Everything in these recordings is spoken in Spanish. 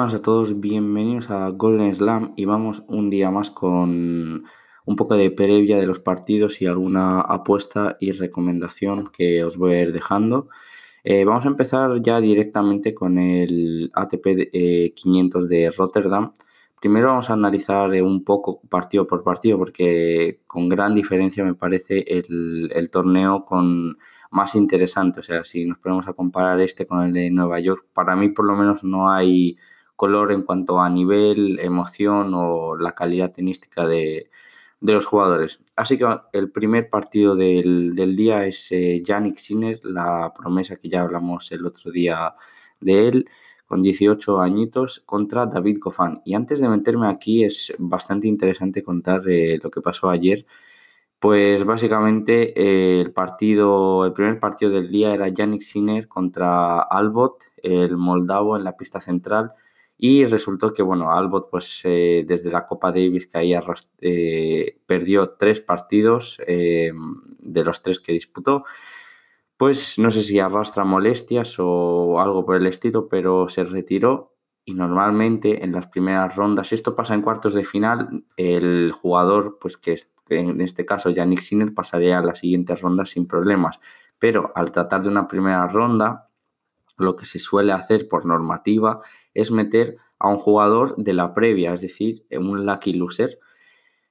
buenas a todos, bienvenidos a Golden Slam y vamos un día más con un poco de previa de los partidos y alguna apuesta y recomendación que os voy a ir dejando. Eh, vamos a empezar ya directamente con el ATP 500 eh, de Rotterdam. Primero vamos a analizar eh, un poco partido por partido porque con gran diferencia me parece el, el torneo con más interesante. O sea, si nos ponemos a comparar este con el de Nueva York, para mí por lo menos no hay color en cuanto a nivel, emoción o la calidad tenística de, los jugadores. Así que el primer partido del, día es eh, Yannick Sinner, la promesa que ya hablamos el otro día de él, con 18 añitos, contra David Goffin. Y antes de meterme aquí, es bastante interesante contar eh, lo que pasó ayer pues básicamente eh, el partido, el primer partido del día era Yannick Sinner contra Albot, el moldavo en la pista central. Y resultó que, bueno, Albot, pues eh, desde la Copa Davis que ahí eh, perdió tres partidos de los tres que disputó. Pues no sé si arrastra molestias o algo por el estilo, pero se retiró y normalmente en las primeras rondas, esto pasa en cuartos de final, el jugador, pues que en este caso Yannick Sinner, pasaría a las siguientes rondas sin problemas. Pero al tratar de una primera ronda, lo que se suele hacer por normativa es meter a un jugador de la previa, es decir, un lucky loser.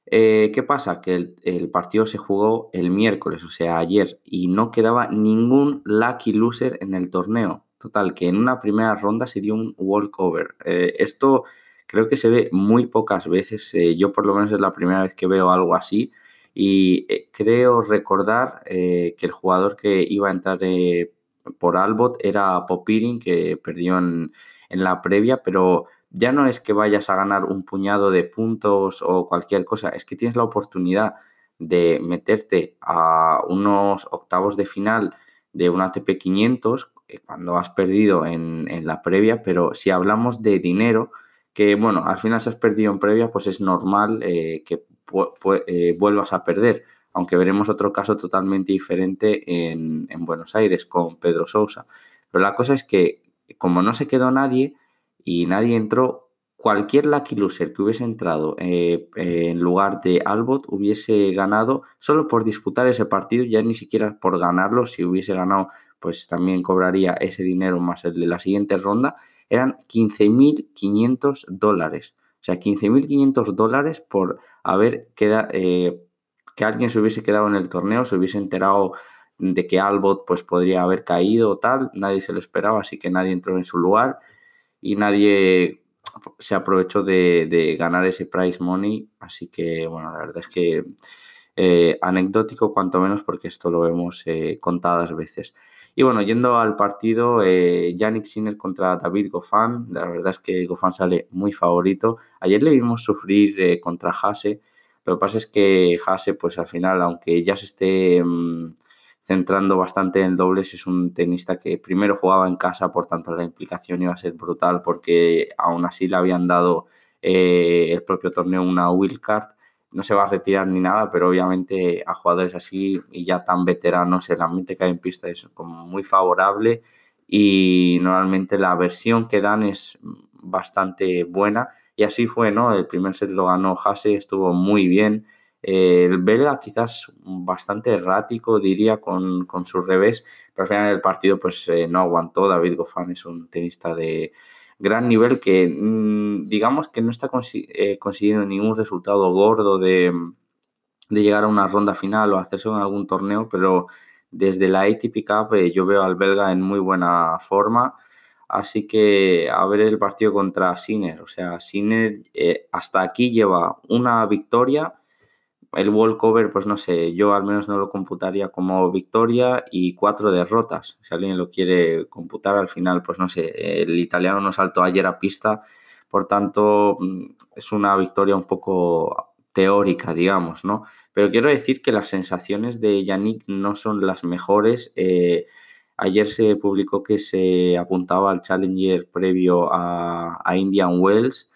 Eh, ¿Qué pasa? Que el, partido se jugó el miércoles, o sea, ayer, y no quedaba ningún lucky loser en el torneo. Total, que en una primera ronda se dio un walkover. Eh, esto creo que se ve muy pocas veces. Eh, yo por lo menos es la primera vez que veo algo así. Y creo recordar que el jugador que iba a entrar por Albot era Popirin, que perdió en, en la previa, pero ya no es que vayas a ganar un puñado de puntos o cualquier cosa, es que tienes la oportunidad de meterte a unos octavos de final de un ATP 500 cuando has perdido en, la previa, pero si hablamos de dinero, que bueno, al final si has perdido en previa, pues es normal eh, que eh, vuelvas a perder, aunque veremos otro caso totalmente diferente en, Buenos Aires con Pedro Sousa. Pero la cosa es que como no se quedó nadie y nadie entró, cualquier Lucky Loser que hubiese entrado eh, en lugar de Albot hubiese ganado solo por disputar ese partido, ya ni siquiera por ganarlo, si hubiese ganado pues también cobraría ese dinero más el de la siguiente ronda, eran 15.500 dólares. O sea, 15.500 dólares por haber quedado, eh, que alguien se hubiese quedado en el torneo, se hubiese enterado de que Albot pues podría haber caído o tal, nadie se lo esperaba, así que nadie entró en su lugar y nadie se aprovechó de, ganar ese prize money, así que bueno, la verdad es que eh, anecdótico cuanto menos porque esto lo vemos eh, contadas veces. Y bueno, yendo al partido, eh, Yannick Sinner contra David Goffin, la verdad es que Goffin sale muy favorito. Ayer le vimos sufrir eh, contra Hase. Lo que pasa es que Hase, pues al final, aunque ya se esté mm, centrando bastante en dobles, es un tenista que primero jugaba en casa, por tanto la implicación iba a ser brutal porque aún así le habían dado eh, el propio torneo una wildcard no se va a retirar ni nada, pero obviamente a jugadores así y ya tan veteranos el ambiente que hay en pista es como muy favorable y normalmente la versión que dan es bastante buena y así fue, ¿no? El primer set lo ganó Hase, estuvo muy bien. el belga quizás bastante errático, diría, con, su revés, pero al final del partido pues eh, no aguantó. David Goffin es un tenista de, gran nivel que mm, digamos que no está eh, consiguiendo ningún resultado gordo de, llegar a una ronda final o hacerse en algún torneo, pero desde la ATP Cup eh, yo veo al belga en muy buena forma. Así que a ver el partido contra Sinner. O sea, Sinner eh, hasta aquí lleva una victoria el walkover, pues no sé, yo al menos no lo computaría como victoria y cuatro derrotas. Si alguien lo quiere computar al final, pues no sé, el italiano no saltó ayer a pista, por tanto mm, es una victoria un poco teórica, digamos, ¿no? Pero quiero decir que las sensaciones de Yannick no son las mejores. Eh, ayer se publicó que se apuntaba al Challenger previo a, a Indian Wells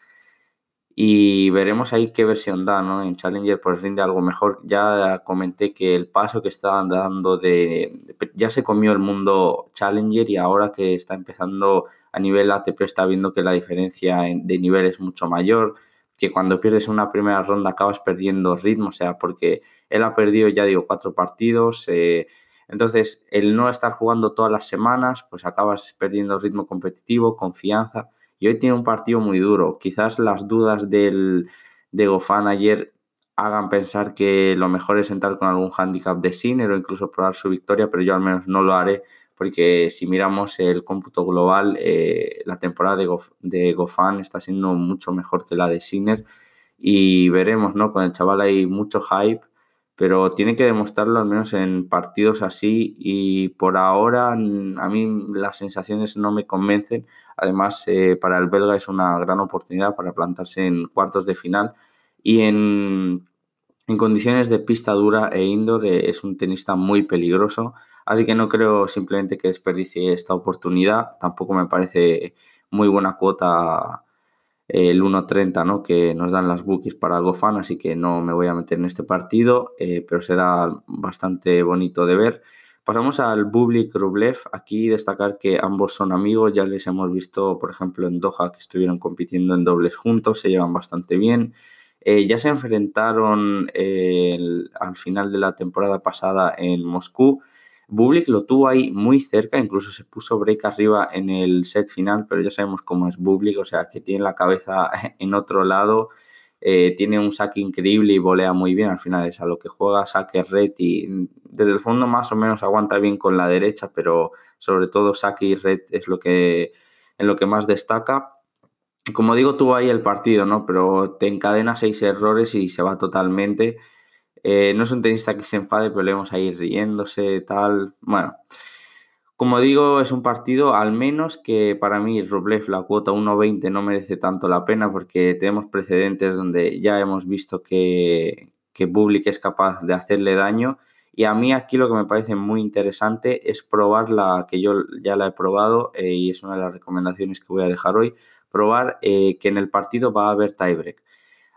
y veremos ahí qué versión da, ¿no? En Challenger pues rinde algo mejor. Ya comenté que el paso que está dando de, ya se comió el mundo Challenger y ahora que está empezando a nivel ATP está viendo que la diferencia de nivel es mucho mayor, que cuando pierdes una primera ronda acabas perdiendo ritmo, o sea, porque él ha perdido, ya digo, cuatro partidos. Eh, entonces, el no estar jugando todas las semanas, pues acabas perdiendo ritmo competitivo, confianza y hoy tiene un partido muy duro. Quizás las dudas del, de Gofan ayer hagan pensar que lo mejor es entrar con algún handicap de Sinner o incluso probar su victoria, pero yo al menos no lo haré porque si miramos el cómputo global, eh, la temporada de, de Gofan está siendo mucho mejor que la de Sinner y veremos, ¿no? Con el chaval hay mucho hype pero tiene que demostrarlo al menos en partidos así y por ahora a mí las sensaciones no me convencen. Además, eh, para el belga es una gran oportunidad para plantarse en cuartos de final y en, condiciones de pista dura e indoor eh, es un tenista muy peligroso. Así que no creo simplemente que desperdicie esta oportunidad. Tampoco me parece muy buena cuota el 1.30 ¿no? que nos dan las bookies para GoFan, así que no me voy a meter en este partido, eh, pero será bastante bonito de ver. Pasamos al Bublik Rublev. Aquí destacar que ambos son amigos, ya les hemos visto, por ejemplo, en Doha que estuvieron compitiendo en dobles juntos, se llevan bastante bien. Eh, ya se enfrentaron eh, al final de la temporada pasada en Moscú Bublik lo tuvo ahí muy cerca, incluso se puso break arriba en el set final, pero ya sabemos cómo es Bublik, o sea, que tiene la cabeza en otro lado, eh, tiene un saque increíble y volea muy bien, al final es a lo que juega, saque red y desde el fondo más o menos aguanta bien con la derecha, pero sobre todo saque y red es lo que, en lo que más destaca. Como digo, tuvo ahí el partido, ¿no? Pero te encadena seis errores y se va totalmente. Eh, no es un tenista que se enfade, pero le vamos a ir riéndose, tal. Bueno, como digo, es un partido al menos que para mí Rublev la cuota 1.20 no merece tanto la pena porque tenemos precedentes donde ya hemos visto que, que es capaz de hacerle daño. Y a mí aquí lo que me parece muy interesante es probar la que yo ya la he probado eh, y es una de las recomendaciones que voy a dejar hoy, probar eh, que en el partido va a haber tiebreak.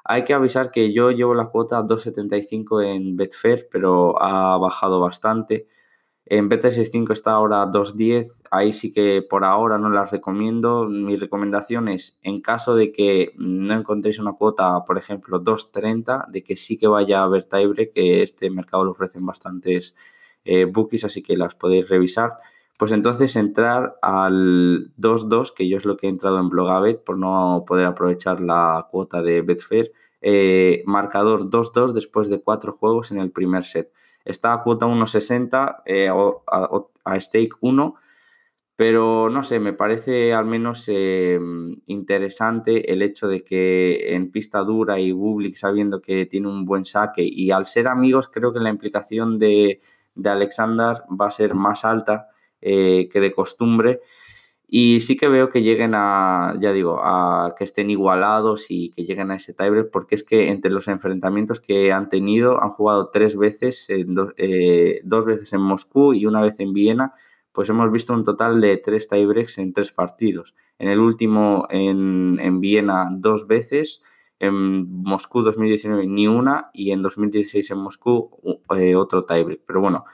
Hay que avisar que yo llevo la cuota 2.75 en Betfair, pero ha bajado bastante. En Bet365 está ahora 2.10. Ahí sí que por ahora no las recomiendo. Mi recomendación es, en caso de que no encontréis una cuota, por ejemplo, 2.30, de que sí que vaya a haber tiebreak, que este mercado lo ofrecen bastantes eh, bookies, así que las podéis revisar. Pues entonces entrar al 2-2, que yo es lo que he entrado en Blogabet por no poder aprovechar la cuota de Betfair. Eh, marcador 2-2 después de cuatro juegos en el primer set. Está a cuota 1.60, eh, a, stake 1, pero no sé, me parece al menos eh, interesante el hecho de que en pista dura y Bublik sabiendo que tiene un buen saque y al ser amigos creo que la implicación de, de Alexander va a ser más alta eh, que de costumbre. Y sí que veo que lleguen a, ya digo, a que estén igualados y que lleguen a ese tiebreak, porque es que entre los enfrentamientos que han tenido, han jugado tres veces, eh, dos veces en Moscú y una vez en Viena, pues hemos visto un total de tres tiebreaks en tres partidos. En el último en, en Viena dos veces, en Moscú 2019 ni una y en 2016 en Moscú eh, otro tiebreak. Pero bueno,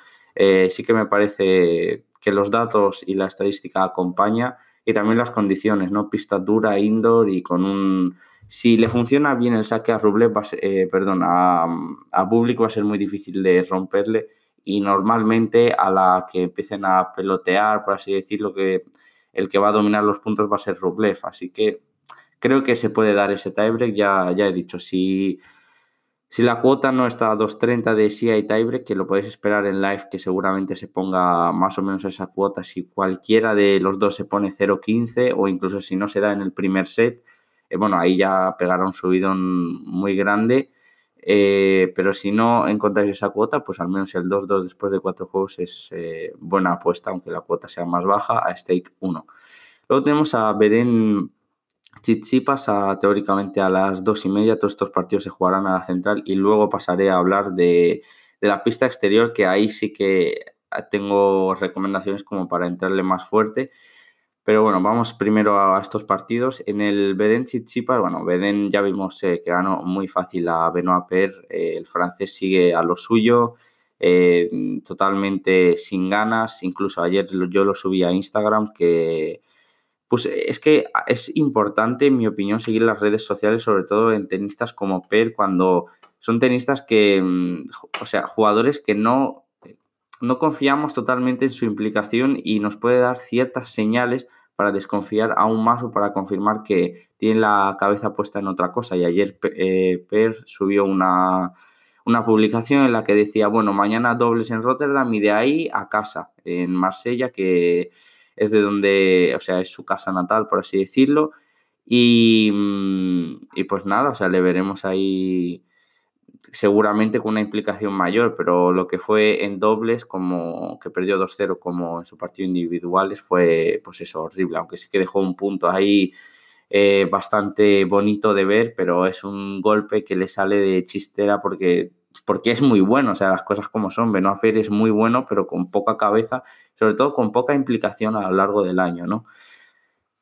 sí que me parece que los datos y la estadística acompaña y también las condiciones, ¿no? Pista dura, indoor y con un... Si le funciona bien el saque a Rublev, eh, perdón, a, a va a ser muy difícil de romperle y normalmente a la que empiecen a pelotear, por así decirlo, que el que va a dominar los puntos va a ser Rublev. Así que creo que se puede dar ese tiebreak, ya, ya he dicho, si si la cuota no está a 2.30 de sí hay tiebreak, que lo podéis esperar en live, que seguramente se ponga más o menos esa cuota. Si cualquiera de los dos se pone 0.15 o incluso si no se da en el primer set, eh, bueno, ahí ya pegará un subidón muy grande. Eh, pero si no encontráis esa cuota, pues al menos el 2-2 después de cuatro juegos es eh, buena apuesta, aunque la cuota sea más baja, a stake 1. Luego tenemos a Beden Chichipas pasa teóricamente a las dos y media, todos estos partidos se jugarán a la central y luego pasaré a hablar de, la pista exterior, que ahí sí que tengo recomendaciones como para entrarle más fuerte. Pero bueno, vamos primero a estos partidos. En el Beden Chichipas, bueno, Beden ya vimos eh, que ganó muy fácil a Benoit Per. Eh, el francés sigue a lo suyo, eh, totalmente sin ganas. Incluso ayer yo lo subí a Instagram que pues es que es importante, en mi opinión, seguir las redes sociales, sobre todo en tenistas como Per, cuando son tenistas que, mm, o sea, jugadores que no, no confiamos totalmente en su implicación y nos puede dar ciertas señales para desconfiar aún más o para confirmar que tiene la cabeza puesta en otra cosa. Y ayer eh, Per subió una, una publicación en la que decía, bueno, mañana dobles en Rotterdam y de ahí a casa, en Marsella, que es de donde, o sea, es su casa natal, por así decirlo. Y, mm, y pues nada, o sea, le veremos ahí seguramente con una implicación mayor, pero lo que fue en dobles, como que perdió 2-0 como en su partido individuales, fue pues eso, horrible, aunque sí que dejó un punto ahí eh, bastante bonito de ver, pero es un golpe que le sale de chistera porque, porque es muy bueno, o sea, las cosas como son, Benoit Pérez es muy bueno, pero con poca cabeza, sobre todo con poca implicación a lo largo del año, ¿no?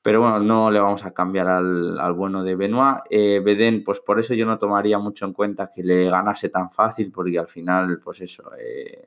Pero bueno, no le vamos a cambiar al, bueno de Benoit. Eh, Beden, pues por eso yo no tomaría mucho en cuenta que le ganase tan fácil, porque al final, pues eso, eh,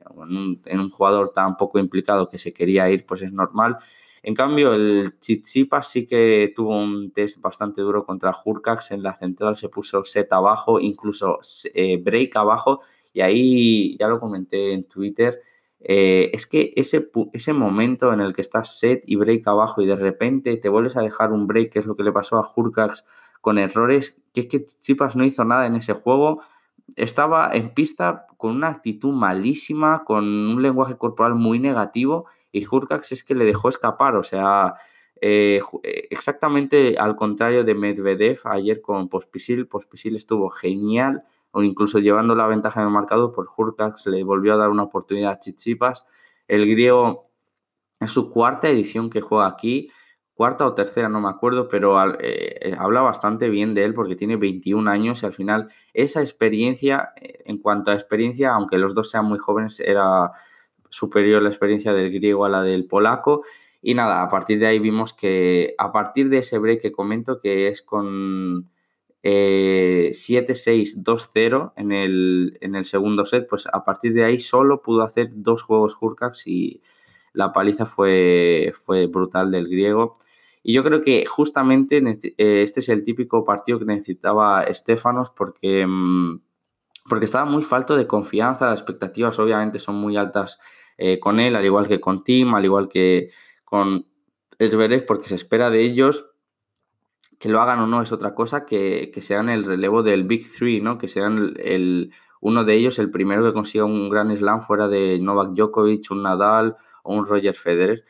en, un, jugador tan poco implicado que se quería ir, pues es normal. En cambio, el Chichipas sí que tuvo un test bastante duro contra Hurcax. En la central se puso set abajo, incluso eh, break abajo, y ahí ya lo comenté en Twitter eh, es que ese, ese momento en el que estás set y break abajo y de repente te vuelves a dejar un break, que es lo que le pasó a Hurkax con errores, que es que Chipas no hizo nada en ese juego, estaba en pista con una actitud malísima, con un lenguaje corporal muy negativo y Hurkax es que le dejó escapar, o sea, eh, eh, exactamente al contrario de Medvedev ayer con Pospisil, Pospisil estuvo genial, o incluso llevando la ventaja en el marcado, por Hurkacz le volvió a dar una oportunidad a Chichipas. El griego es su cuarta edición que juega aquí, cuarta o tercera, no me acuerdo, pero eh, habla bastante bien de él porque tiene 21 años y al final esa experiencia, en cuanto a experiencia, aunque los dos sean muy jóvenes, era superior la experiencia del griego a la del polaco. Y nada, a partir de ahí vimos que a partir de ese break que comento, que es con 7-6-2-0 eh, en el, en el segundo set, pues a partir de ahí solo pudo hacer dos juegos Hurcax y la paliza fue, fue brutal del griego. Y yo creo que justamente eh, este es el típico partido que necesitaba Estefanos porque, mm, porque estaba muy falto de confianza, las expectativas obviamente son muy altas eh, con él, al igual que con Tim, al igual que con Edverev, porque se espera de ellos que lo hagan o no es otra cosa, que, sean el relevo del Big Three, ¿no? Que sean el, uno de ellos el primero que consiga un gran slam fuera de Novak Djokovic, un Nadal o un Roger Federer.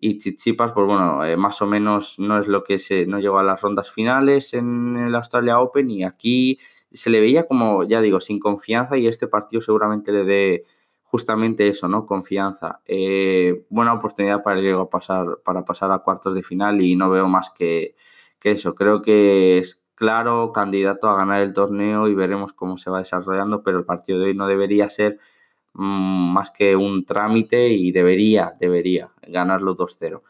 Y Chichipas, pues bueno, eh, más o menos no es lo que se, no llegó a las rondas finales en el Australia Open y aquí se le veía como, ya digo, sin confianza y este partido seguramente le dé justamente eso, ¿no? Confianza. Eh, buena oportunidad para el pasar, para pasar a cuartos de final y no veo más que, que eso, creo que es claro candidato a ganar el torneo y veremos cómo se va desarrollando, pero el partido de hoy no debería ser mm, más que un trámite y debería, debería ganarlo 2-0.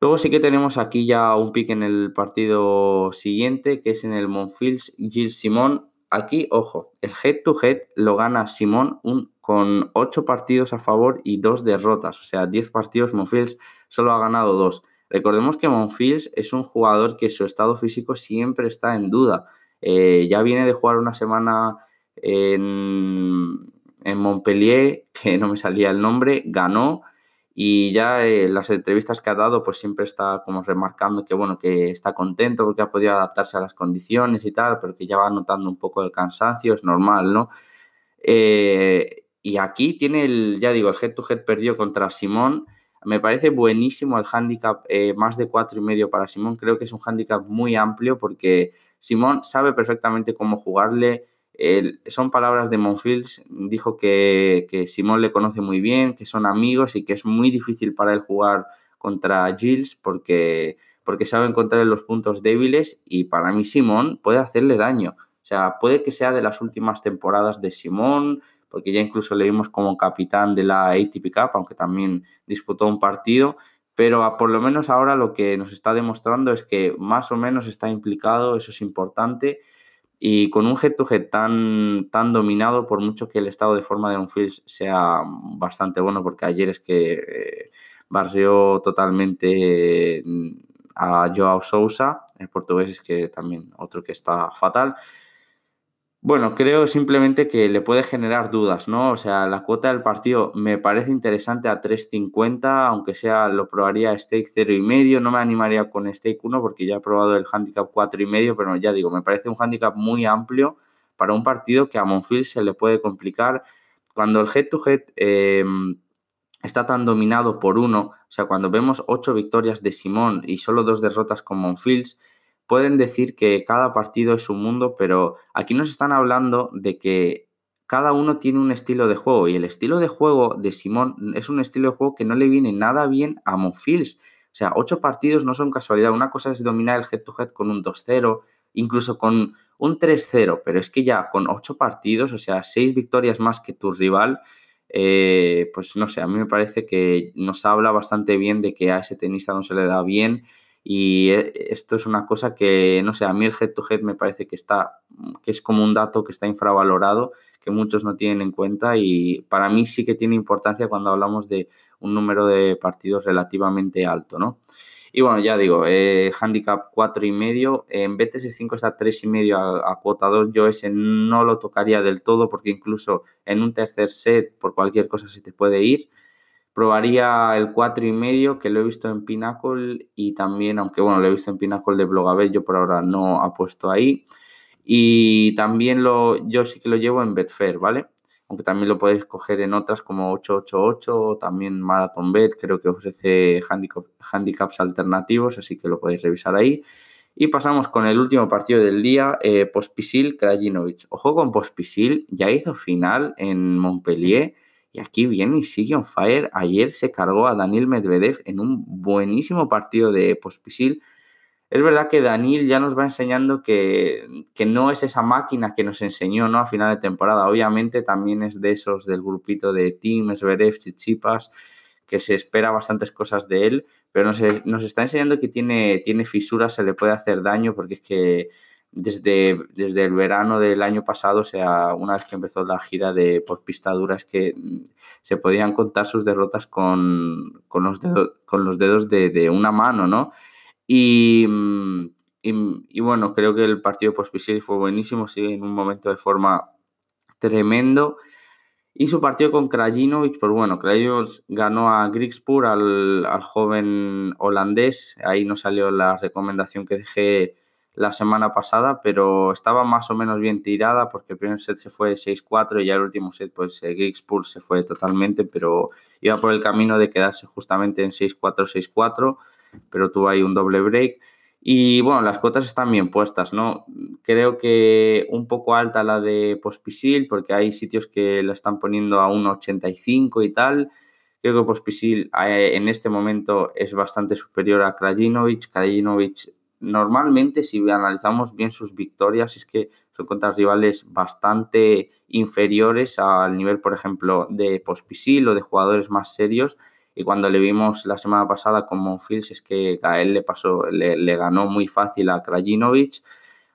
Luego sí que tenemos aquí ya un pick en el partido siguiente, que es en el Monfils Gilles Simón. Aquí, ojo, el head to head lo gana Simón un, con 8 partidos a favor y 2 derrotas. O sea, 10 partidos, Monfils solo ha ganado 2. Recordemos que Monfils es un jugador que su estado físico siempre está en duda. Eh, ya viene de jugar una semana en, Montpellier, que no me salía el nombre, ganó y ya en las entrevistas que ha dado pues siempre está como remarcando que bueno que está contento porque ha podido adaptarse a las condiciones y tal pero que ya va notando un poco el cansancio es normal no eh, y aquí tiene el ya digo el head to head perdió contra Simón me parece buenísimo el handicap, eh, más de cuatro y medio para Simón. Creo que es un handicap muy amplio porque Simón sabe perfectamente cómo jugarle. Son palabras de Monfils. Dijo que, Simón le conoce muy bien, que son amigos y que es muy difícil para él jugar contra Gilles porque, porque sabe encontrar los puntos débiles y para mí Simón puede hacerle daño. O sea, puede que sea de las últimas temporadas de Simón, porque ya incluso le vimos como capitán de la ATP Cup, aunque también disputó un partido, pero por lo menos ahora lo que nos está demostrando es que más o menos está implicado, eso es importante, y con un head-to-head tan, tan dominado, por mucho que el estado de forma de Fields sea bastante bueno, porque ayer es que eh, barrió totalmente mm, a Joao Sousa, el portugués es que también otro que está fatal, bueno, creo simplemente que le puede generar dudas, ¿no? O sea, la cuota del partido me parece interesante a 3.50, aunque sea lo probaría stake 0,5, no me animaría con stake 1 porque ya he probado el handicap 4,5, pero ya digo, me parece un handicap muy amplio para un partido que a Monfils se le puede complicar. Cuando el head-to-head em, está tan dominado por uno, o sea, cuando vemos 8 victorias de Simón y solo dos derrotas con Monfils, pueden decir que cada partido es un mundo, pero aquí nos están hablando de que cada uno tiene un estilo de juego y el estilo de juego de Simón es un estilo de juego que no le viene nada bien a Monfils. O sea, ocho partidos no son casualidad. Una cosa es dominar el head-to-head con un 2-0, incluso con un 3-0, pero es que ya con ocho partidos, o sea, seis victorias más que tu rival, eh, pues no sé, a mí me parece que nos habla bastante bien de que a ese tenista no se le da bien y eh, esto es una cosa que, no sé, a mí el head to head me parece que está, que es como un dato que está infravalorado, que muchos no tienen en cuenta y para mí sí que tiene importancia cuando hablamos de un número de partidos relativamente alto, ¿no? Y bueno, ya digo, eh, handicap 4 y medio, en B365 está 3 y medio a, a, cuota 2, yo ese no lo tocaría del todo porque incluso en un tercer set por cualquier cosa se te puede ir. Probaría el 4 y medio, que lo he visto en Pinnacle y también, aunque bueno, lo he visto en Pinnacle de Blogabel, yo por ahora no apuesto ahí. Y también lo, yo sí que lo llevo en Betfair, ¿vale? Aunque también lo podéis coger en otras como 888 o también Marathon Bet, creo que ofrece handicaps alternativos, así que lo podéis revisar ahí. Y pasamos con el último partido del día, eh, Pospisil Krajinovic. Ojo con Pospisil, ya hizo final en Montpellier y aquí viene y sigue on fire. Ayer se cargó a Daniel Medvedev en un buenísimo partido de Pospisil. Es verdad que Daniel ya nos va enseñando que, que, no es esa máquina que nos enseñó ¿no? a final de temporada. Obviamente también es de esos del grupito de Team, Zverev, Chichipas, que se espera bastantes cosas de él, pero nos, nos está enseñando que tiene, tiene fisuras, se le puede hacer daño, porque es que desde, desde el verano del año pasado, o sea, una vez que empezó la gira de por que mm, se podían contar sus derrotas con, con los, dedos, con los dedos de, de una mano, ¿no? Y, mm, y, bueno, creo que el partido post fue buenísimo, sigue en un momento de forma tremendo. Y su partido con Krajinovic, pues bueno, Krajinovic ganó a Grigspur, al, al joven holandés. Ahí no salió la recomendación que dejé la semana pasada, pero estaba más o menos bien tirada porque el primer set se fue 6-4 y ya el último set, pues eh, se fue totalmente, pero iba por el camino de quedarse justamente en 6-4, 6-4, pero tuvo ahí un doble break. Y bueno, las cuotas están bien puestas, ¿no? Creo que un poco alta la de Pospisil, porque hay sitios que la están poniendo a 1,85 y tal. Creo que Pospisil eh, en este momento es bastante superior a Krajinovic. Krajinovic normalmente si analizamos bien sus victorias es que son contra rivales bastante inferiores al nivel, por ejemplo, de Pospisil o de jugadores más serios. Y cuando le vimos la semana pasada con Monfils es que a él le pasó, le, ganó muy fácil a Krajinovic.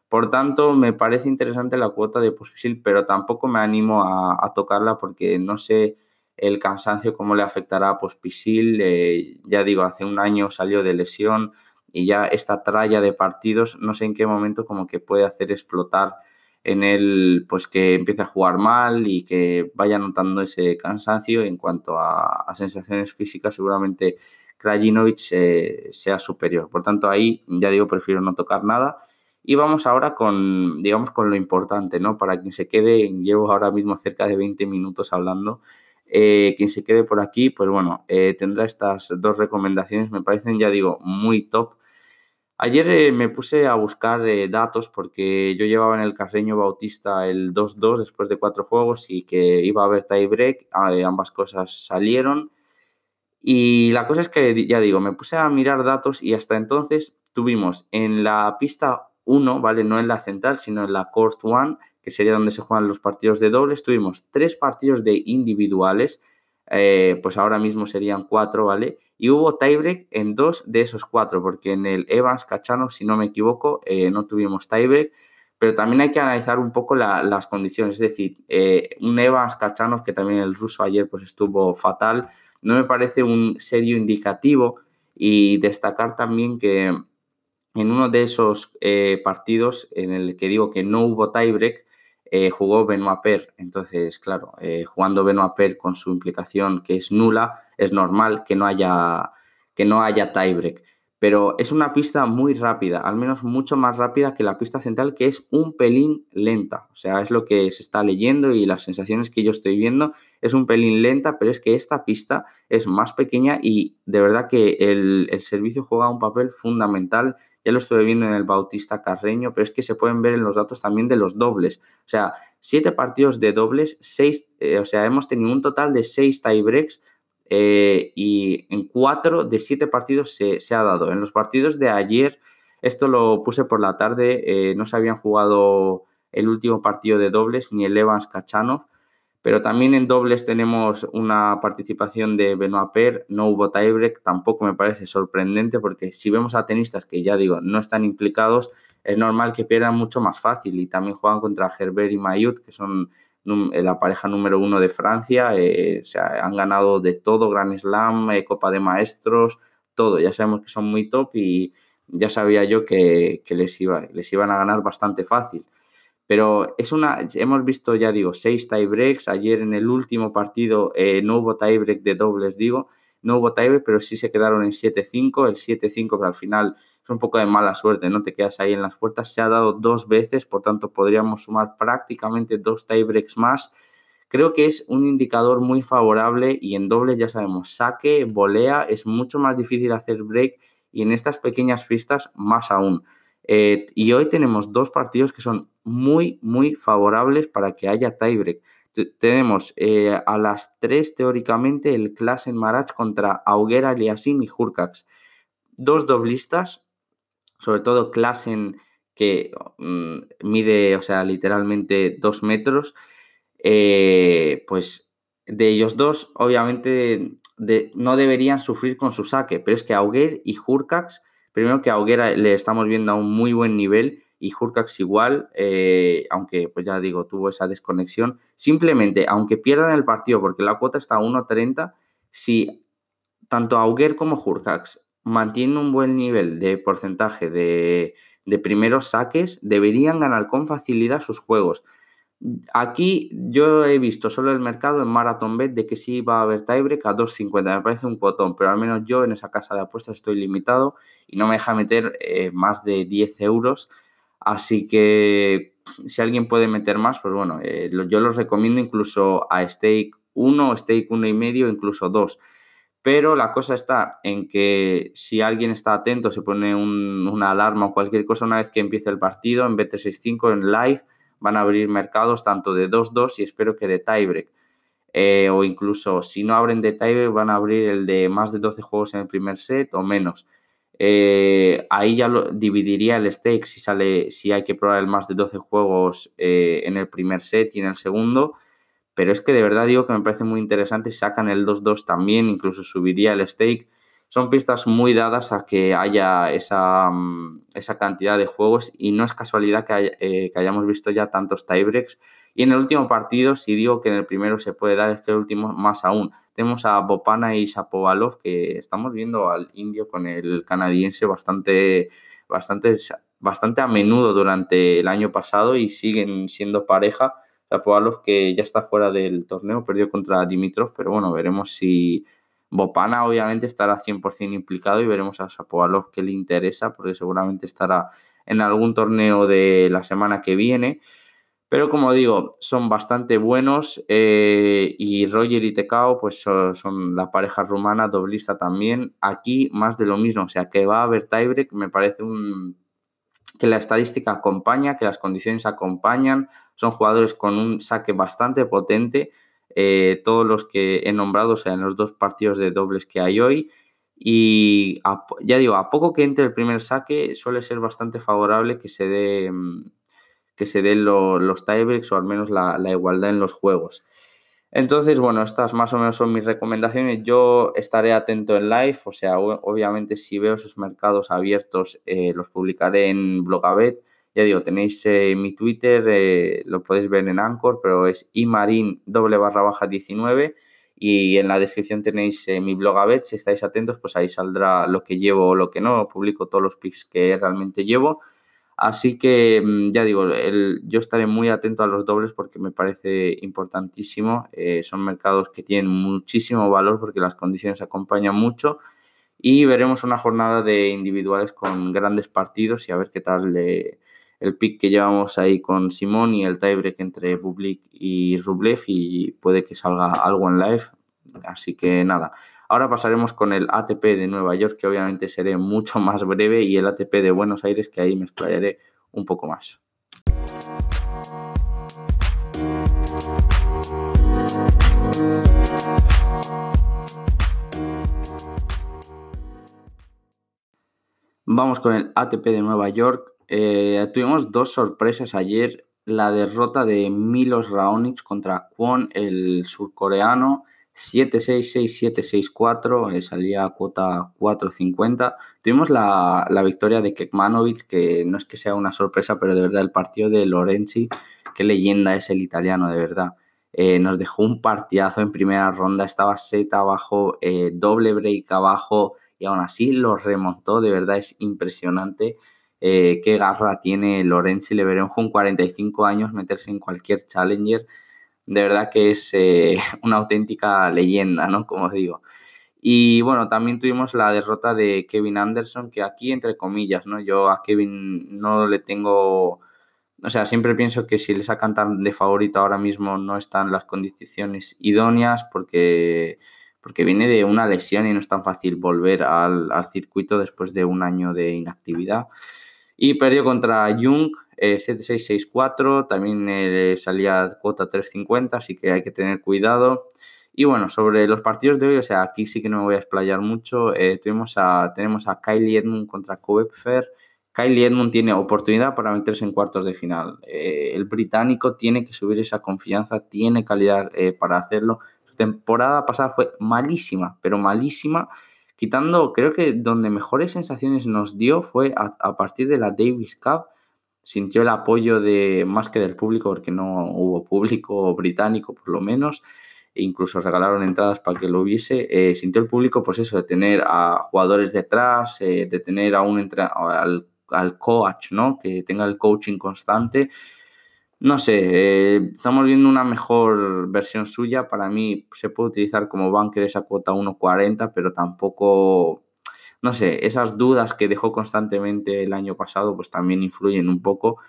Por tanto, me parece interesante la cuota de Pospisil, pero tampoco me animo a, tocarla porque no sé el cansancio cómo le afectará a Pospisil. Eh, ya digo, hace un año salió de lesión, y ya esta tralla de partidos, no sé en qué momento como que puede hacer explotar en él, pues que empiece a jugar mal y que vaya notando ese cansancio en cuanto a, sensaciones físicas, seguramente Krajinovic eh, sea superior. Por tanto, ahí ya digo, prefiero no tocar nada. Y vamos ahora con, digamos, con lo importante, ¿no? Para quien se quede, llevo ahora mismo cerca de 20 minutos hablando. Eh, quien se quede por aquí, pues bueno, eh, tendrá estas dos recomendaciones, me parecen, ya digo, muy top Ayer eh, me puse a buscar eh, datos porque yo llevaba en el Carreño Bautista el 2-2 después de cuatro juegos y que iba a haber tiebreak. Eh, ambas cosas salieron. Y la cosa es que, ya digo, me puse a mirar datos y hasta entonces tuvimos en la pista 1, ¿vale? No en la central, sino en la Court 1, que sería donde se juegan los partidos de dobles, tuvimos tres partidos de individuales eh, pues ahora mismo serían cuatro, ¿vale? Y hubo tiebreak en dos de esos cuatro, porque en el Evans Cachano, si no me equivoco, eh, no tuvimos tiebreak, pero también hay que analizar un poco las condiciones, es decir, eh, un Evans Cachanov, que también el ruso ayer pues estuvo fatal, no me parece un serio indicativo y destacar también que en uno de esos partidos en el que digo que no hubo tiebreak, eh, jugó Benoit Per. Entonces, claro, eh, jugando Benoit Per con su implicación que es nula, es normal que no haya, que no haya tiebreak. Pero es una pista muy rápida, al menos mucho más rápida que la pista central, que es un pelín lenta. O sea, es lo que se está leyendo y las sensaciones que yo estoy viendo es un pelín lenta, pero es que esta pista es más pequeña y de verdad que el, el servicio juega un papel fundamental ya lo estuve viendo en el Bautista Carreño, pero es que se pueden ver en los datos también de los dobles. O sea, siete partidos de dobles, seis, eh, o sea, hemos tenido un total de seis tiebreaks eh, y en cuatro de siete partidos se, ha dado. En los partidos de ayer, esto lo puse por la tarde, eh, no se habían jugado el último partido de dobles ni el Evans Cachano. Pero también en dobles tenemos una participación de Benoit Per, no hubo tiebreak, tampoco me parece sorprendente porque si vemos a tenistas que ya digo no están implicados, es normal que pierdan mucho más fácil y también juegan contra Herbert y Mayut, que son eh, la pareja número uno de Francia, eh, han ganado de todo, Grand Slam, eh, Copa de Maestros, todo, ya sabemos que son muy top y ya sabía yo que, que les, iba, les iban a ganar bastante fácil. Pero es una, hemos visto, ya digo, seis tiebreaks. Ayer en el último partido eh, no hubo tiebreak de dobles, digo, no hubo tiebreak, pero sí se quedaron en 7-5. El 7-5, pero al final es un poco de mala suerte, no te quedas ahí en las puertas. Se ha dado dos veces, por tanto podríamos sumar prácticamente dos tiebreaks más. Creo que es un indicador muy favorable y en dobles ya sabemos, saque, volea, es mucho más difícil hacer break y en estas pequeñas pistas más aún. Eh, y hoy tenemos dos partidos que son muy, muy favorables para que haya tiebreak. Tenemos eh, a las 3 teóricamente el Klassen Marach contra Auger Aliasim y Hurkacz. Dos doblistas, sobre todo Klassen que mm, mide, o sea, literalmente dos metros. Eh, pues de ellos dos, obviamente no deberían sufrir con su saque, pero es que Auger y Hurkacz Primero que a Hoguera le estamos viendo a un muy buen nivel y Hurcax igual, eh, aunque pues ya digo, tuvo esa desconexión. Simplemente, aunque pierdan el partido, porque la cuota está a 1.30, si tanto Auger como Hurcax mantienen un buen nivel de porcentaje de, de primeros saques, deberían ganar con facilidad sus juegos. Aquí yo he visto solo el mercado en Marathon Bet de que sí va a haber tiebreak a 2.50. Me parece un cuotón, pero al menos yo en esa casa de apuestas estoy limitado y no me deja meter eh, más de 10 euros. Así que si alguien puede meter más, pues bueno, eh, yo los recomiendo incluso a stake 1, stake 1,5, incluso 2. Pero la cosa está en que si alguien está atento, se pone una alarma o cualquier cosa una vez que empiece el partido en BT65 en live van a abrir mercados tanto de 2-2 y espero que de tiebreak. Eh, o incluso si no abren de tiebreak van a abrir el de más de 12 juegos en el primer set o menos. Eh, ahí ya lo dividiría el stake si sale, si hay que probar el más de 12 juegos eh, en el primer set y en el segundo. Pero es que de verdad digo que me parece muy interesante. Sacan el 2-2 también, incluso subiría el stake son pistas muy dadas a que haya esa, mm, esa cantidad de juegos y no es casualidad que, eh, que, hayamos visto ya tantos tiebreaks. Y en el último partido, si digo que en el primero se puede dar, este último más aún. Tenemos a Bopana y Shapovalov, que estamos viendo al indio con el canadiense bastante, bastante, bastante a menudo durante el año pasado y siguen siendo pareja. Shapovalov que ya está fuera del torneo, perdió contra Dimitrov, pero bueno, veremos si Bopana obviamente estará 100% implicado y veremos a Sapovalov que le interesa porque seguramente estará en algún torneo de la semana que viene. Pero como digo, son bastante buenos eh, y Roger y Tecao pues son, la pareja rumana, doblista también. Aquí más de lo mismo, o sea que va a haber tiebreak, me parece un, que la estadística acompaña, que las condiciones acompañan. Son jugadores con un saque bastante potente eh, todos los que he nombrado, o sea, en los dos partidos de dobles que hay hoy. Y ya digo, a poco que entre el primer saque, suele ser bastante favorable que se dé que se den los tiebreaks o al menos la, igualdad en los juegos. Entonces, bueno, estas más o menos son mis recomendaciones. Yo estaré atento en live, o sea, obviamente si veo esos mercados abiertos, eh, los publicaré en Blogabet. Ya digo, tenéis eh, mi Twitter, eh, lo podéis ver en Anchor, pero es imarin doble barra baja 19 y en la descripción tenéis mi Blogabet. Si estáis atentos, pues ahí saldrá lo que llevo o lo que no. Publico todos los picks que realmente llevo. Así que mm, ya digo, yo estaré muy atento a los dobles porque me parece importantísimo. Eh, son mercados que tienen muchísimo valor porque las condiciones acompañan mucho. Y veremos una jornada de individuales con grandes partidos y a ver qué tal el pick que llevamos ahí con Simón y el tiebreak entre Bublik y Rublev y puede que salga algo en live. Así que nada, Ahora pasaremos con el ATP de Nueva York, que obviamente seré mucho más breve, y el ATP de Buenos Aires, que ahí me explayaré un poco más. Vamos con el ATP de Nueva York. Eh, tuvimos dos sorpresas ayer. La derrota de Milos Raonic contra Kwon, el surcoreano, 7-6-6-7-6-4, eh, salía a cuota 4.50. Tuvimos la, victoria de Kekmanovic, que no es que sea una sorpresa, pero de verdad el partido de Lorenzi, qué leyenda es el italiano, de verdad. Eh, nos dejó un partidazo en primera ronda, estaba set abajo, eh, doble break abajo y aún así lo remontó, de verdad es impresionante. Qué garra tiene Lorenzi, le veremos con 45 años meterse en cualquier challenger de verdad que es eh, una auténtica leyenda, ¿no? Como digo. Y bueno, también tuvimos la derrota de Kevin Anderson, que aquí, entre comillas, ¿no? Yo a Kevin no le tengo. O sea, siempre pienso que si le sacan tan de favorito ahora mismo no están las condiciones idóneas porque, porque viene de una lesión y no es tan fácil volver al, al circuito después de un año de inactividad. Y perdió contra Jung 7664, eh, también eh, salía cuota 350, así que hay que tener cuidado. Y bueno, sobre los partidos de hoy, o sea, aquí sí que no me voy a explayar mucho. Eh, tuvimos a, tenemos a Kylie Edmund contra Koepfer. Kylie Edmund tiene oportunidad para meterse en cuartos de final. el británico tiene que subir esa confianza, tiene calidad para hacerlo. Su temporada pasada fue malísima, pero malísima quitando, creo que donde mejores sensaciones nos dio fue a, partir de la Davis Cup. Sintió el apoyo de más que del público, porque no hubo público británico por lo menos, e incluso regalaron entradas para que lo hubiese. Eh, sintió el público, pues eso, de tener a jugadores detrás, eh, de tener a un al, al coach, ¿no? Que tenga el coaching constante no sé, eh, estamos viendo una mejor versión suya. Para mí se puede utilizar como banker esa cuota 1.40, pero tampoco, no sé, esas dudas que dejó constantemente el año pasado, pues también influyen un poco.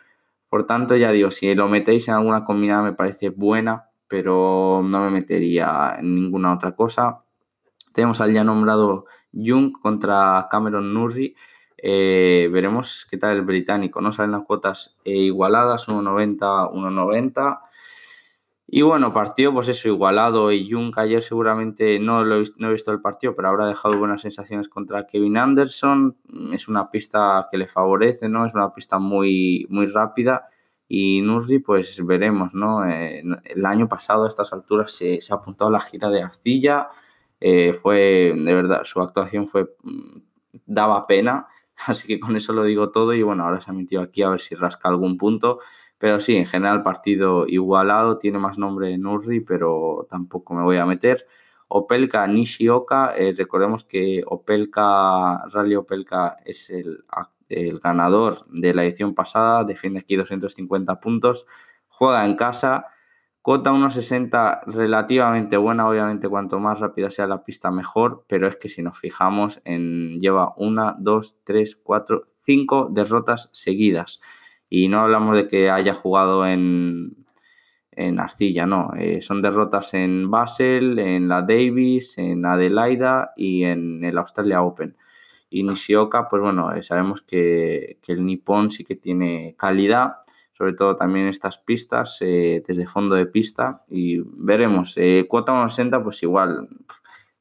Por tanto, ya digo, si lo metéis en alguna combinada me parece buena, pero no me metería en ninguna otra cosa. Tenemos al ya nombrado Jung contra Cameron Nurri. Eh, veremos qué tal el británico, ¿no? Salen las cuotas eh, igualadas, 1.90, 1.90. Y bueno, partido, pues eso, igualado. Y Jung ayer seguramente no, he, no he visto el partido, pero habrá dejado buenas sensaciones contra Kevin Anderson. Es una pista que le favorece, ¿no? Es una pista muy, muy rápida. Y Nurri, pues veremos, ¿no? Eh, el año pasado a estas alturas se, se apuntó a la gira de Arcilla. fue, de verdad, su actuación fue, mm, daba pena. Así que con eso lo digo todo y bueno, ahora se ha metido aquí a ver si rasca algún punto. Pero sí, en general partido igualado, tiene más nombre Nurri, pero tampoco me voy a meter. Opelka Nishioka, eh, recordemos que Opelka, Rally Opelka es el, el ganador de la edición pasada, defiende aquí 250 puntos, juega en casa Cota 1.60 relativamente buena, obviamente cuanto más rápida sea la pista mejor, pero es que si nos fijamos en lleva una, dos, tres, cuatro, cinco derrotas seguidas. Y no hablamos de que haya jugado en, en Arcilla, no. Eh, son derrotas en Basel, en la Davis, en Adelaida y en el Australia Open. Y Nishioka, pues bueno, eh, sabemos que, que el Nippon sí que tiene calidad sobre todo también estas pistas eh, desde fondo de pista y veremos. Eh, cuota 1.60 pues igual,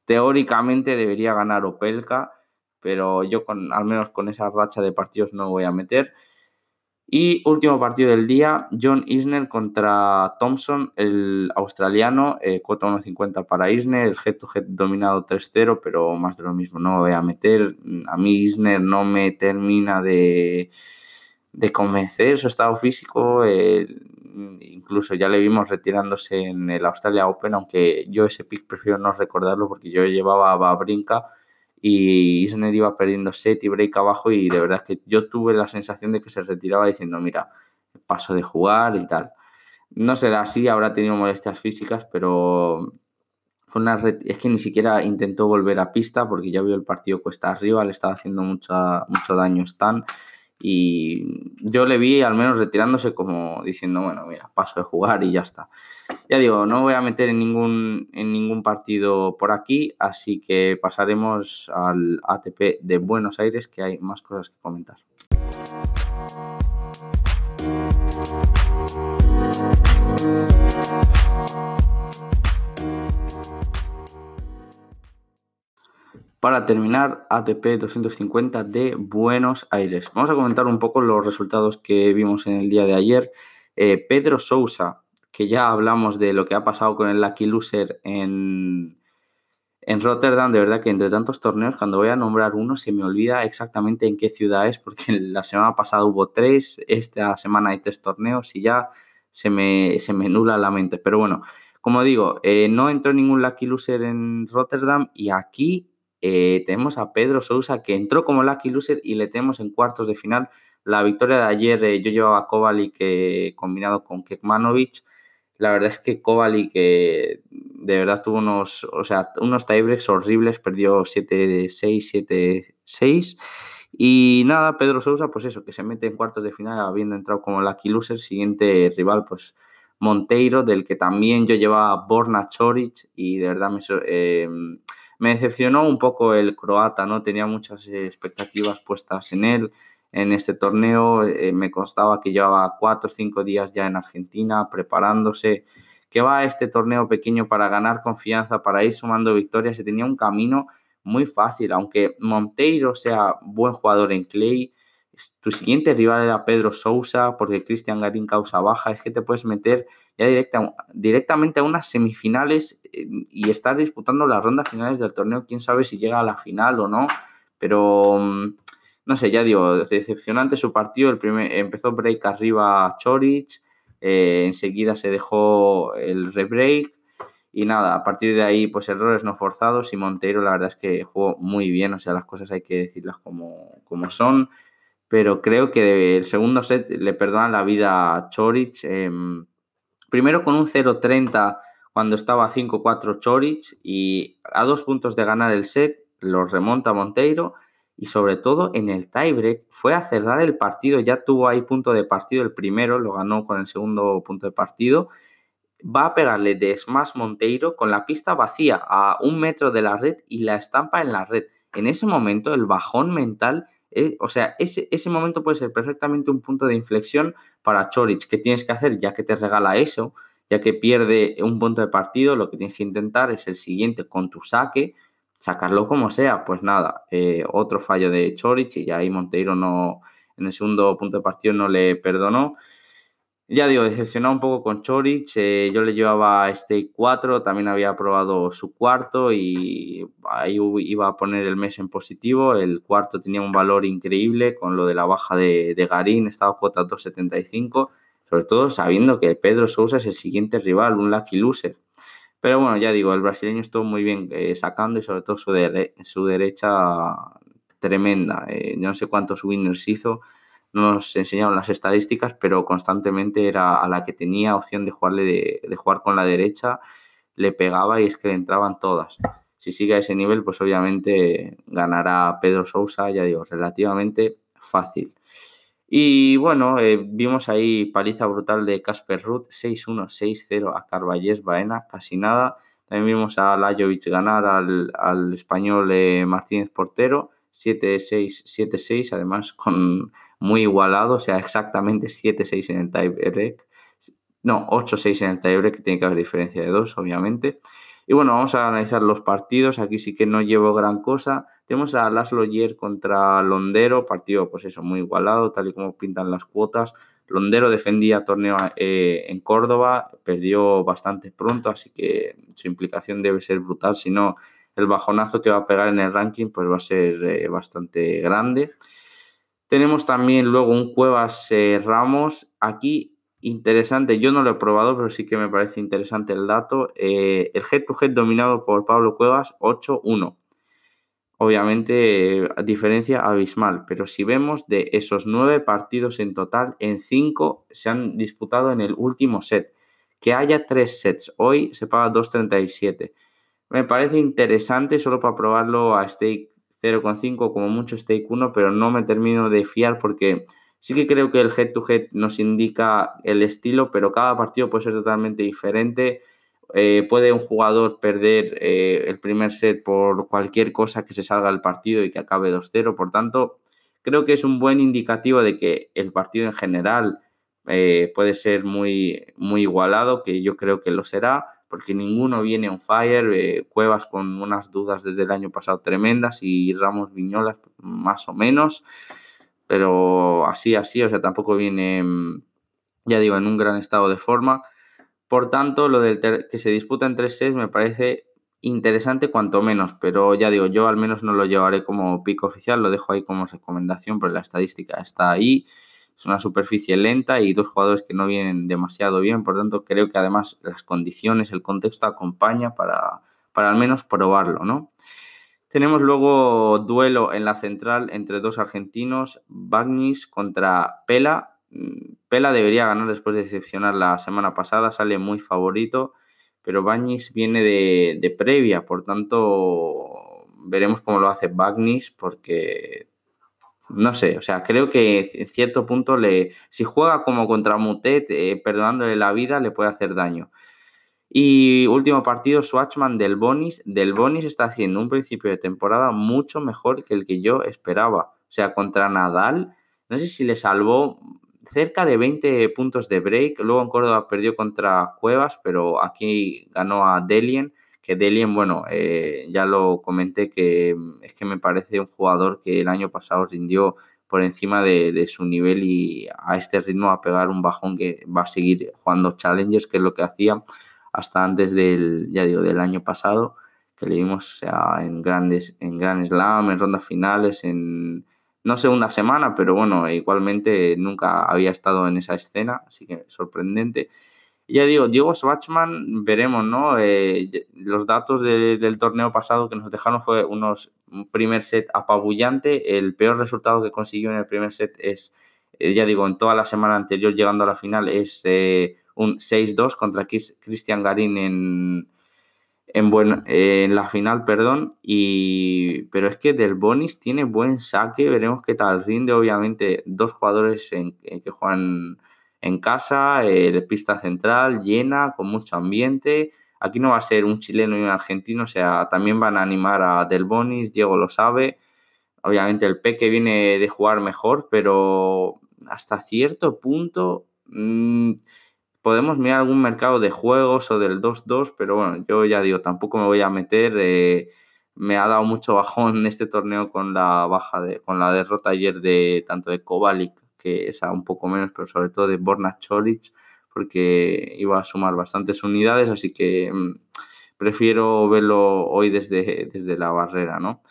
teóricamente debería ganar Opelka, pero yo con, al menos con esa racha de partidos no voy a meter. Y último partido del día, John Isner contra Thompson, el australiano, eh, cuota 1.50 para Isner, el head to head dominado 3-0, pero más de lo mismo, no voy a meter. A mí Isner no me termina de, de convencer su estado físico, incluso ya le vimos retirándose en el Australia Open, aunque yo ese pick prefiero no recordarlo porque yo llevaba a Brinca y Isner iba perdiendo set y break abajo y de verdad que yo tuve la sensación de que se retiraba diciendo, mira, paso de jugar y tal. No será así, habrá tenido molestias físicas, pero fue una es que ni siquiera intentó volver a pista porque ya vio el partido cuesta arriba, le estaba haciendo mucho daño Stan y yo le vi al menos retirándose como diciendo, bueno, mira, paso de jugar y ya está. Ya digo, no voy a meter en ningún, en ningún partido por aquí, así que pasaremos al ATP de Buenos Aires, que hay más cosas que comentar. Para terminar, ATP 250 de Buenos Aires. Vamos a comentar un poco los resultados que vimos en el día de ayer. Eh, Pedro Sousa, que ya hablamos de lo que ha pasado con el Lucky Loser en, en Rotterdam, de verdad que entre tantos torneos, cuando voy a nombrar uno, se me olvida exactamente en qué ciudad es, porque la semana pasada hubo tres, esta semana hay tres torneos y ya se me, se me nula la mente. Pero bueno, como digo, eh, no entró ningún Lucky Loser en Rotterdam y aquí eh, tenemos a Pedro Sousa que entró como lucky loser y le tenemos en cuartos de final. La victoria de ayer eh, yo llevaba a Kovalik eh, combinado con Kekmanovic. La verdad es que Kovalik de verdad tuvo unos, o sea, unos tiebreaks horribles, perdió 7-6, 7-6. Y nada, Pedro Sousa, pues eso, que se mete en cuartos de final habiendo entrado como lucky loser. Siguiente rival, pues Monteiro, del que también yo llevaba Borna Choric y de verdad me, me decepcionó un poco el croata, ¿no? Tenía muchas expectativas puestas en él. En este torneo eh, me constaba que llevaba cuatro o cinco días ya en Argentina preparándose, que va a este torneo pequeño para ganar confianza, para ir sumando victorias y tenía un camino muy fácil, aunque Monteiro sea buen jugador en clay, tu siguiente rival era Pedro Sousa, porque Cristian Garín causa baja, es que te puedes meter ya directa, directamente a unas semifinales eh, y estar disputando las rondas finales del torneo, quién sabe si llega a la final o no, pero mm, no sé, ya digo, decepcionante su partido, el primer, empezó break arriba Chorich, eh, enseguida se dejó el rebreak. Y nada, a partir de ahí pues errores no forzados. Y Monteiro la verdad es que jugó muy bien, o sea, las cosas hay que decirlas como, como son, pero creo que el segundo set le perdona la vida a Chorich. Em, primero con un 0-30 cuando estaba 5-4 Chorich y a dos puntos de ganar el set, lo remonta Monteiro y sobre todo en el tiebreak fue a cerrar el partido, ya tuvo ahí punto de partido el primero, lo ganó con el segundo punto de partido. Va a pegarle de smash Monteiro con la pista vacía a un metro de la red y la estampa en la red. En ese momento el bajón mental eh, o sea, ese, ese, momento puede ser perfectamente un punto de inflexión para Chorich. ¿Qué tienes que hacer ya que te regala eso? Ya que pierde un punto de partido, lo que tienes que intentar es el siguiente con tu saque, sacarlo como sea. Pues nada, eh, otro fallo de Chorich y ahí Monteiro no, en el segundo punto de partido no le perdonó. Ya digo, decepcionado un poco con Chorich. Eh, yo le llevaba a Stake 4, también había probado su cuarto y ahí iba a poner el mes en positivo. El cuarto tenía un valor increíble con lo de la baja de, Garín, estaba cuota 2.75, sobre todo sabiendo que Pedro Sousa es el siguiente rival, un lucky loser. Pero bueno, ya digo, el brasileño estuvo muy bien eh, sacando y sobre todo su, su derecha tremenda. Eh, no sé cuántos winners hizo no nos enseñaron las estadísticas, pero constantemente era a la que tenía opción de, jugarle de, jugar con la derecha, le pegaba y es que le entraban todas. Si sigue a ese nivel, pues obviamente ganará Pedro Sousa, ya digo, relativamente fácil. Y bueno, eh, vimos ahí paliza brutal de Casper Ruth, 6-1, 6-0 a Carballés Baena, casi nada. También vimos a Lajovic ganar al, español eh, Martínez Portero, 7-6, 7-6, además con muy igualado, o sea, exactamente 7-6 en el tiebreak. No, 8-6 en el tiebreak, que tiene que haber diferencia de 2, obviamente. Y bueno, vamos a analizar los partidos. Aquí sí que no llevo gran cosa. Tenemos a Laszlo Yer contra Londero, partido pues eso, muy igualado, tal y como pintan las cuotas. Londero defendía torneo eh, en Córdoba, perdió bastante pronto, así que su implicación debe ser brutal, si no el bajonazo que va a pegar en el ranking pues va a ser eh, bastante grande. Tenemos también luego un Cuevas eh, Ramos. Aquí interesante, yo no lo he probado, pero sí que me parece interesante el dato. el head to head dominado por Pablo Cuevas 8-1 obviamente diferencia abismal, pero si vemos de esos nueve partidos en total, en cinco se han disputado en el último set. Que haya tres sets, hoy se paga 2.37. Me parece interesante solo para probarlo a stake 0.5, como mucho stake 1, pero no me termino de fiar porque sí que creo que el head to head nos indica el estilo, pero cada partido puede ser totalmente diferente eh, puede un jugador perder eh, el primer set por cualquier cosa que se salga del partido y que acabe 2-0. Por tanto, creo que es un buen indicativo de que el partido en general eh, puede ser muy, muy igualado, que yo creo que lo será, porque ninguno viene on fire. Cuevas con unas dudas desde el año pasado tremendas y Ramos Viñolas más o menos. Pero así, así, o sea, tampoco viene, mm, ya digo, en un gran estado de forma. Por tanto, lo del que se disputa en 3 me parece interesante cuanto menos, pero ya digo, yo al menos no lo llevaré como pico oficial, lo dejo ahí como recomendación, porque la estadística está ahí, es una superficie lenta y dos jugadores que no vienen demasiado bien, por tanto creo que además las condiciones, el contexto acompaña para, para al menos probarlo, ¿no? Tenemos luego duelo en la central entre dos argentinos, Bagnis contra Pela, Pela debería ganar después de decepcionar la semana pasada, sale muy favorito, pero Bagnis viene de, previa, por tanto veremos cómo lo hace Bagnis, porque no sé, o sea, creo que en cierto punto le, si juega como contra Mutet, eh, perdonándole la vida, le puede hacer daño. Y último partido, Swatchman del Bonis. Del Bonis está haciendo un principio de temporada mucho mejor que el que yo esperaba. O sea, contra Nadal, no sé si le salvó cerca de 20 puntos de break. Luego en Córdoba perdió contra Cuevas, pero aquí ganó a Delien. Que Delien, bueno, eh, ya lo comenté que mm, es que me parece un jugador que el año pasado rindió por encima de, su nivel y a este ritmo va a pegar un bajón que va a seguir jugando Challengers, que es lo que hacía hasta antes del, ya digo, del año pasado, que le vimos en grandes, en Grand Slam, en rondas finales, en, no sé, una semana, pero bueno, igualmente nunca había estado en esa escena, así que sorprendente. Ya digo, Diego Schwartzman, veremos, ¿no? Eh, los datos del torneo pasado que nos dejaron fue unos, un primer set apabullante. El peor resultado que consiguió en el primer set es, eh, ya digo, en toda la semana anterior llegando a la final, es eh, un 6-2 contra Cristian Garín en, en, buen, en la final, perdón. Y, pero es que Del Bonis tiene buen saque, veremos qué tal rinde. Obviamente, dos jugadores en, que juegan en casa, el pista central llena, con mucho ambiente. Aquí no va a ser un chileno y un argentino, o sea, también van a animar a Del Bonis, Diego lo sabe. Obviamente el Peque viene de jugar mejor, pero hasta cierto punto mmm, podemos mirar algún mercado de juegos o del 2-2, pero bueno, yo ya digo, tampoco me voy a meter. Eh, me ha dado mucho bajón este torneo con la baja de, con la derrota ayer de tanto de Kovalik, que es un poco menos, pero sobre todo de Borna Choric, porque iba a sumar bastantes unidades, así que mm, prefiero verlo hoy desde, desde la barrera, ¿no?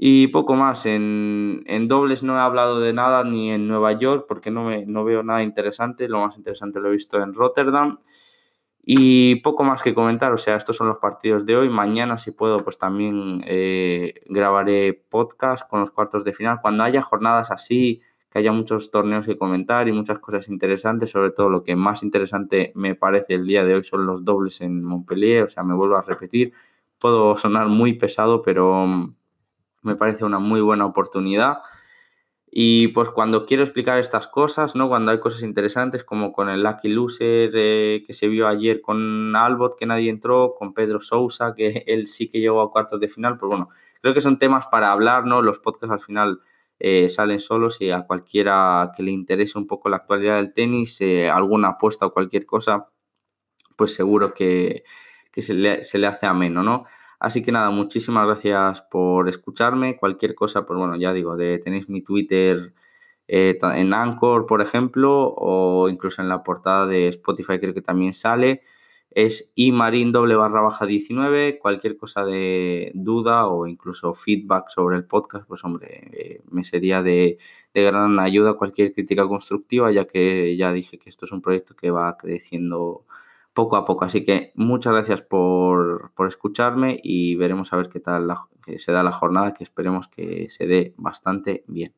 Y poco más, en, dobles no he hablado de nada ni en Nueva York porque no, me, no veo nada interesante, lo más interesante lo he visto en Rotterdam. Y poco más que comentar, o sea, estos son los partidos de hoy. Mañana, si puedo, pues también eh, grabaré podcast con los cuartos de final. Cuando haya jornadas así, que haya muchos torneos que comentar y muchas cosas interesantes, sobre todo lo que más interesante me parece el día de hoy son los dobles en Montpellier, o sea, me vuelvo a repetir. Puedo sonar muy pesado, pero me parece una muy buena oportunidad. Y pues cuando quiero explicar estas cosas, ¿no? Cuando hay cosas interesantes como con el Lucky Loser eh, que se vio ayer con Albot que nadie entró, con Pedro Sousa que él sí que llegó a cuartos de final, pues bueno, creo que son temas para hablar, ¿no? Los podcasts al final eh, salen solos y a cualquiera que le interese un poco la actualidad del tenis, eh, alguna apuesta o cualquier cosa, pues seguro que, se, le, se le hace ameno, ¿no? Así que nada, muchísimas gracias por escucharme. Cualquier cosa, pues bueno, ya digo, de, tenéis mi Twitter eh, en Anchor, por ejemplo, o incluso en la portada de Spotify creo que también sale. Es imarin doble barra baja 19. Cualquier cosa de duda o incluso feedback sobre el podcast, pues hombre, eh, me sería de, de, gran ayuda cualquier crítica constructiva, ya que ya dije que esto es un proyecto que va creciendo poco a poco. Así que muchas gracias por, por escucharme y veremos a ver qué tal la, se da la jornada, que esperemos que se dé bastante bien.